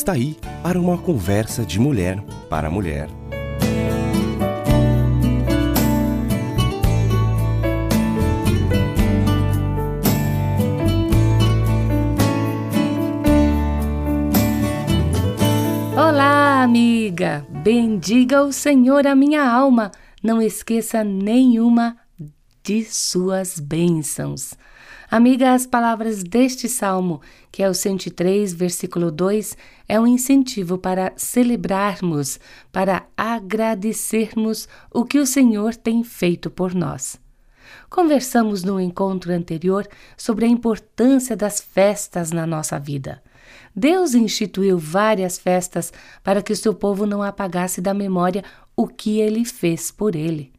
Está aí para uma conversa de mulher para mulher. Olá, amiga! Bendiga o Senhor a minha alma, não esqueça nenhuma de suas bênçãos. Amiga, as palavras deste salmo, que é o 103, versículo 2, é um incentivo para celebrarmos, para agradecermos o que o Senhor tem feito por nós. Conversamos no encontro anterior sobre a importância das festas na nossa vida. Deus instituiu várias festas para que o seu povo não apagasse da memória o que ele fez por ele.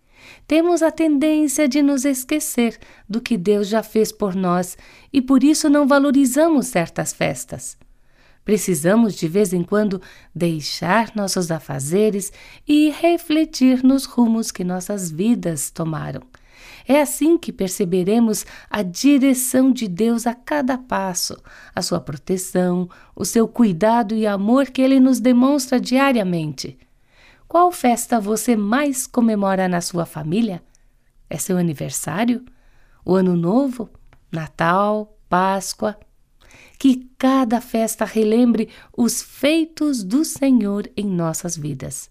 Temos a tendência de nos esquecer do que Deus já fez por nós e por isso não valorizamos certas festas. Precisamos de vez em quando deixar nossos afazeres e refletir nos rumos que nossas vidas tomaram. É assim que perceberemos a direção de Deus a cada passo, a sua proteção, o seu cuidado e amor que ele nos demonstra diariamente. Qual festa você mais comemora na sua família? É seu aniversário? O Ano Novo? Natal? Páscoa? Que cada festa relembre os feitos do Senhor em nossas vidas.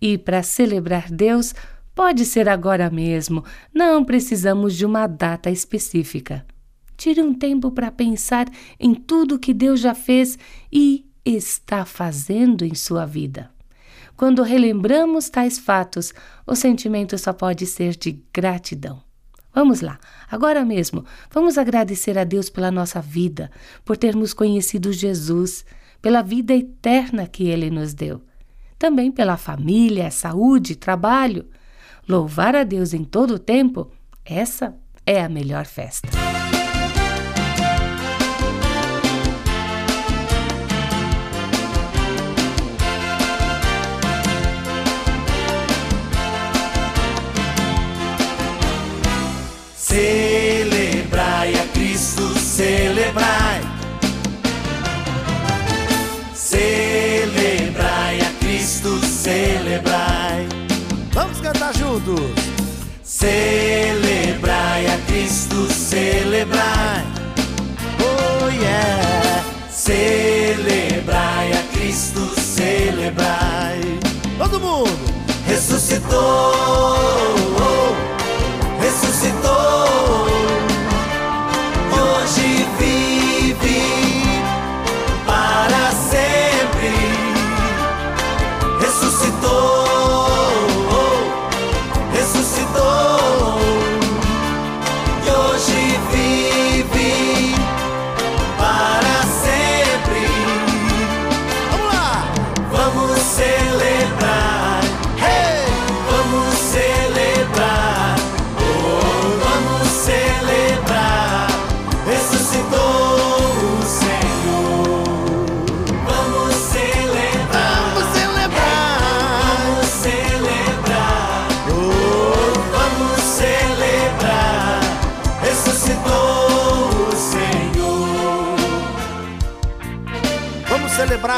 E para celebrar Deus, pode ser agora mesmo, não precisamos de uma data específica. Tire um tempo para pensar em tudo que Deus já fez e está fazendo em sua vida. Quando relembramos tais fatos, o sentimento só pode ser de gratidão. Vamos lá, agora mesmo, vamos agradecer a Deus pela nossa vida, por termos conhecido Jesus, pela vida eterna que Ele nos deu, também pela família, saúde, trabalho. Louvar a Deus em todo o tempo, essa é a melhor festa. Cantar juntos.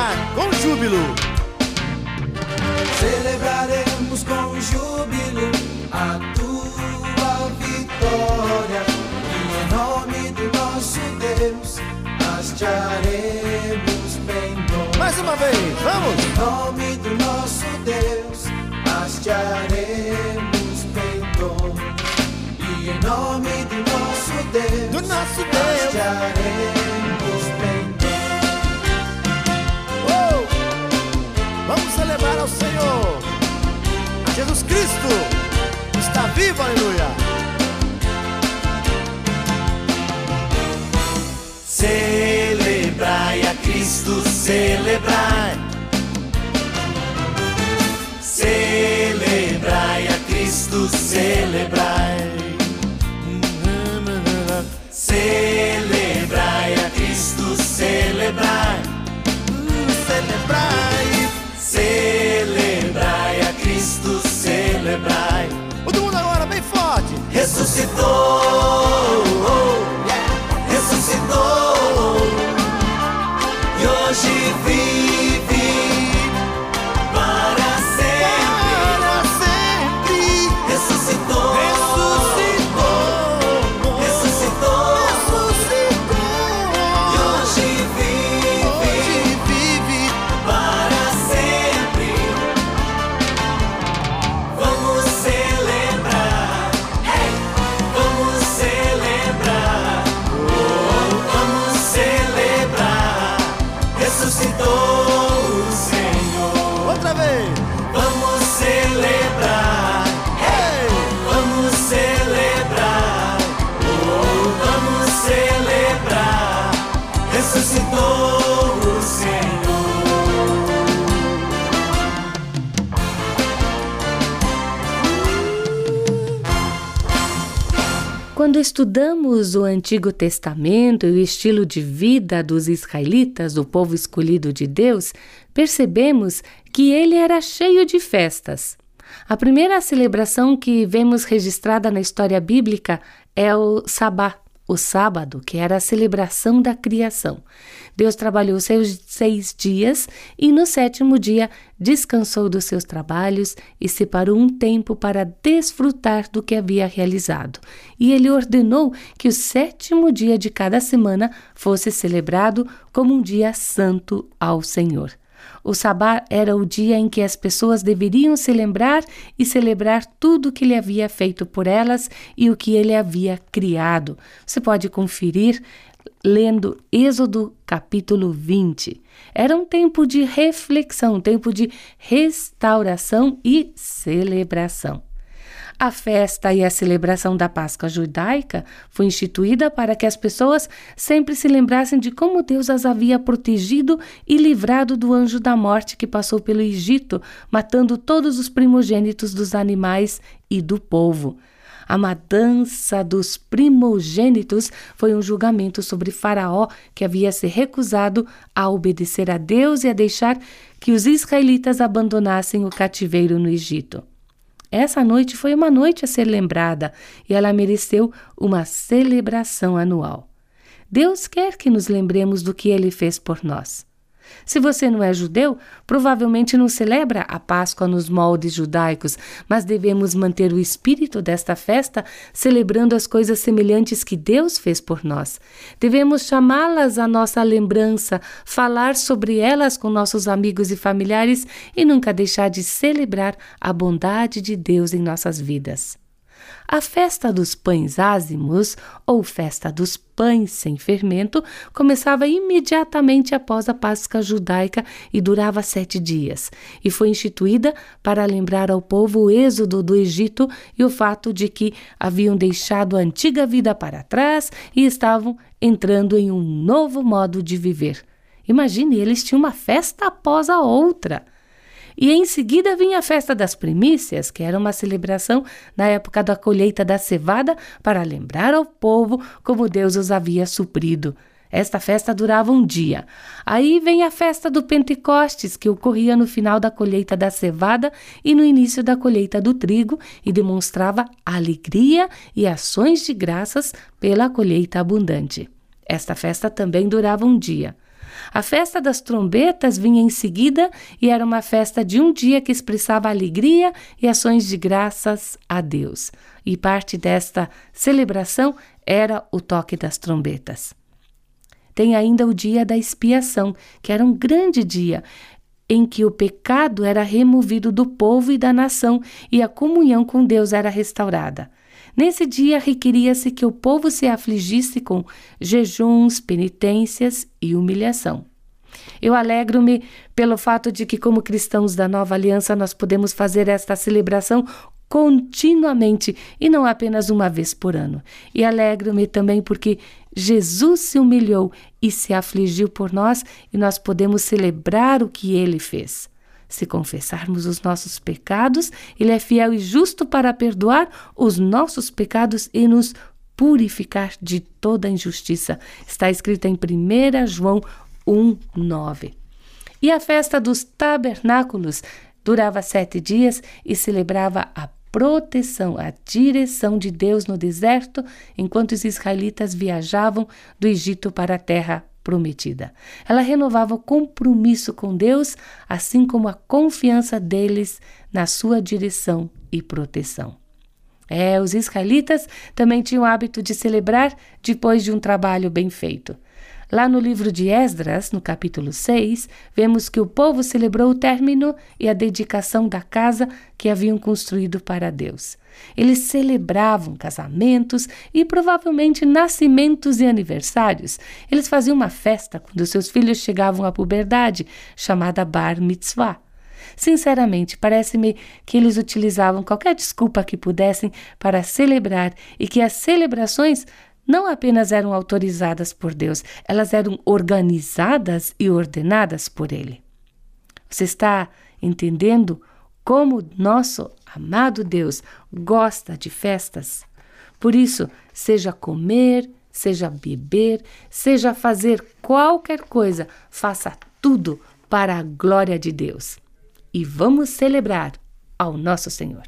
Celebrar com júbilo. Celebraremos com júbilo a tua vitória e em nome do nosso Deus hastearemos bem Mais uma vez. Vamos. Em nome do nosso Deus hastearemos bem e em nome do nosso Deus Do nosso Deus. hastearemos celebrar ao Senhor. Jesus Cristo está vivo, aleluia. Celebrai a Cristo, celebrai. Celebrai a Cristo. Celebrai Ressuscitou, Quando estudamos o Antigo Testamento e o estilo de vida dos israelitas, o povo escolhido de Deus, percebemos que ele era cheio de festas. A primeira celebração que vemos registrada na história bíblica é o Sabá, o sábado, que era a celebração da criação. Deus trabalhou seus seis dias e no sétimo dia descansou dos seus trabalhos e separou um tempo para desfrutar do que havia realizado. E ele ordenou que o sétimo dia de cada semana fosse celebrado como um dia santo ao Senhor. O sabá era o dia em que as pessoas deveriam se lembrar e celebrar tudo o que ele havia feito por elas e o que ele havia criado. Você pode conferir lendo Êxodo capítulo 20. Era um tempo de reflexão, um tempo de restauração e celebração. A festa e a celebração da Páscoa judaica foi instituída para que as pessoas sempre se lembrassem de como Deus as havia protegido e livrado do anjo da morte que passou pelo Egito, matando todos os primogênitos dos animais e do povo. A matança dos primogênitos foi um julgamento sobre Faraó, que havia se recusado a obedecer a Deus e a deixar que os israelitas abandonassem o cativeiro no Egito. Essa noite foi uma noite a ser lembrada e ela mereceu uma celebração anual. Deus quer que nos lembremos do que ele fez por nós. Se você não é judeu, provavelmente não celebra a Páscoa nos moldes judaicos, mas devemos manter o espírito desta festa celebrando as coisas semelhantes que Deus fez por nós. Devemos chamá-las à nossa lembrança, falar sobre elas com nossos amigos e familiares e nunca deixar de celebrar a bondade de Deus em nossas vidas. A festa dos pães ázimos, ou festa dos pães sem fermento, começava imediatamente após a Páscoa judaica e durava sete dias, e foi instituída para lembrar ao povo o êxodo do Egito e o fato de que haviam deixado a antiga vida para trás e estavam entrando em um novo modo de viver. Imagine, eles tinham uma festa após a outra. E em seguida vinha a festa das primícias, que era uma celebração na época da colheita da cevada para lembrar ao povo como Deus os havia suprido. Esta festa durava um dia. Aí vem a festa do Pentecostes, que ocorria no final da colheita da cevada e no início da colheita do trigo, e demonstrava alegria e ações de graças pela colheita abundante. Esta festa também durava um dia. A festa das trombetas vinha em seguida e era uma festa de um dia que expressava alegria e ações de graças a Deus. E parte desta celebração era o toque das trombetas. Tem ainda o dia da expiação, que era um grande dia em que o pecado era removido do povo e da nação e a comunhão com Deus era restaurada. Nesse dia requeria-se que o povo se afligisse com jejuns, penitências e humilhação. Eu alegro-me pelo fato de que, como cristãos da nova aliança, nós podemos fazer esta celebração continuamente e não apenas uma vez por ano. E alegro-me também porque Jesus se humilhou e se afligiu por nós e nós podemos celebrar o que ele fez. Se confessarmos os nossos pecados, Ele é fiel e justo para perdoar os nossos pecados e nos purificar de toda injustiça. Está escrito em 1 João 1,9. E a festa dos tabernáculos durava sete dias e celebrava a proteção, a direção de Deus no deserto, enquanto os israelitas viajavam do Egito para a terra prometida. Ela renovava o compromisso com Deus, assim como a confiança deles na sua direção e proteção. É, os israelitas também tinham o hábito de celebrar depois de um trabalho bem feito. Lá no livro de Esdras, no capítulo 6, vemos que o povo celebrou o término e a dedicação da casa que haviam construído para Deus. Eles celebravam casamentos e provavelmente nascimentos e aniversários. Eles faziam uma festa quando seus filhos chegavam à puberdade, chamada Bar Mitzvah. Sinceramente, parece-me que eles utilizavam qualquer desculpa que pudessem para celebrar e que as celebrações não apenas eram autorizadas por Deus, elas eram organizadas e ordenadas por Ele. Você está entendendo como nosso amado Deus gosta de festas? Por isso, seja comer, seja beber, seja fazer qualquer coisa, faça tudo para a glória de Deus. E vamos celebrar ao nosso Senhor.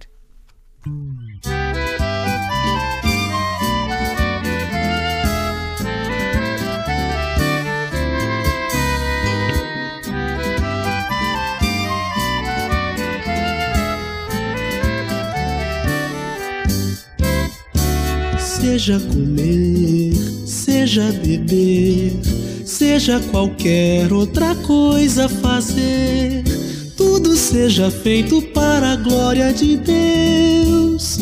Seja comer, seja beber, seja qualquer outra coisa fazer, tudo seja feito para a glória de Deus,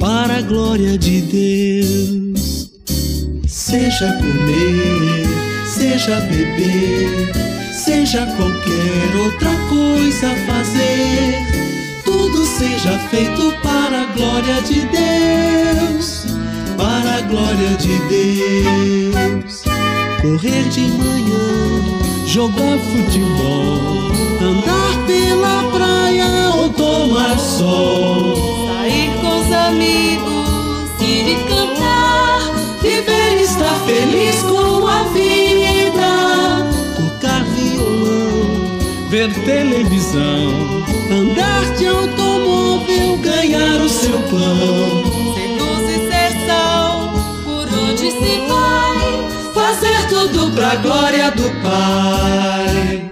para a glória de Deus. Seja comer, seja beber, seja qualquer outra coisa fazer, tudo seja feito para a glória de Deus para a glória de Deus. Correr de manhã, jogar futebol, andar pela praia ou tomar sol, sair com os amigos, ir e cantar, viver e estar feliz com a vida, tocar violão, ver televisão, andar de automóvel, ganhar o seu pão tudo pra glória do Pai.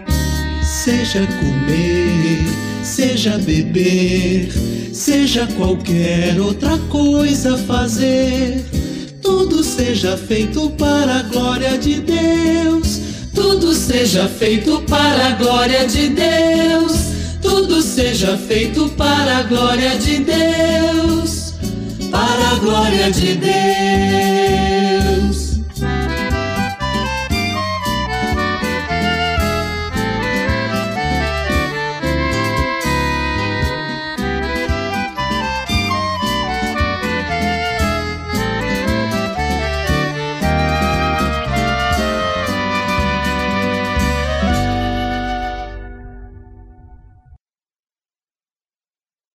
Seja comer, seja beber, seja qualquer outra coisa fazer, tudo seja feito para a glória de Deus. Tudo seja feito para a glória de Deus. Tudo seja feito para a glória de Deus. Para a glória de Deus.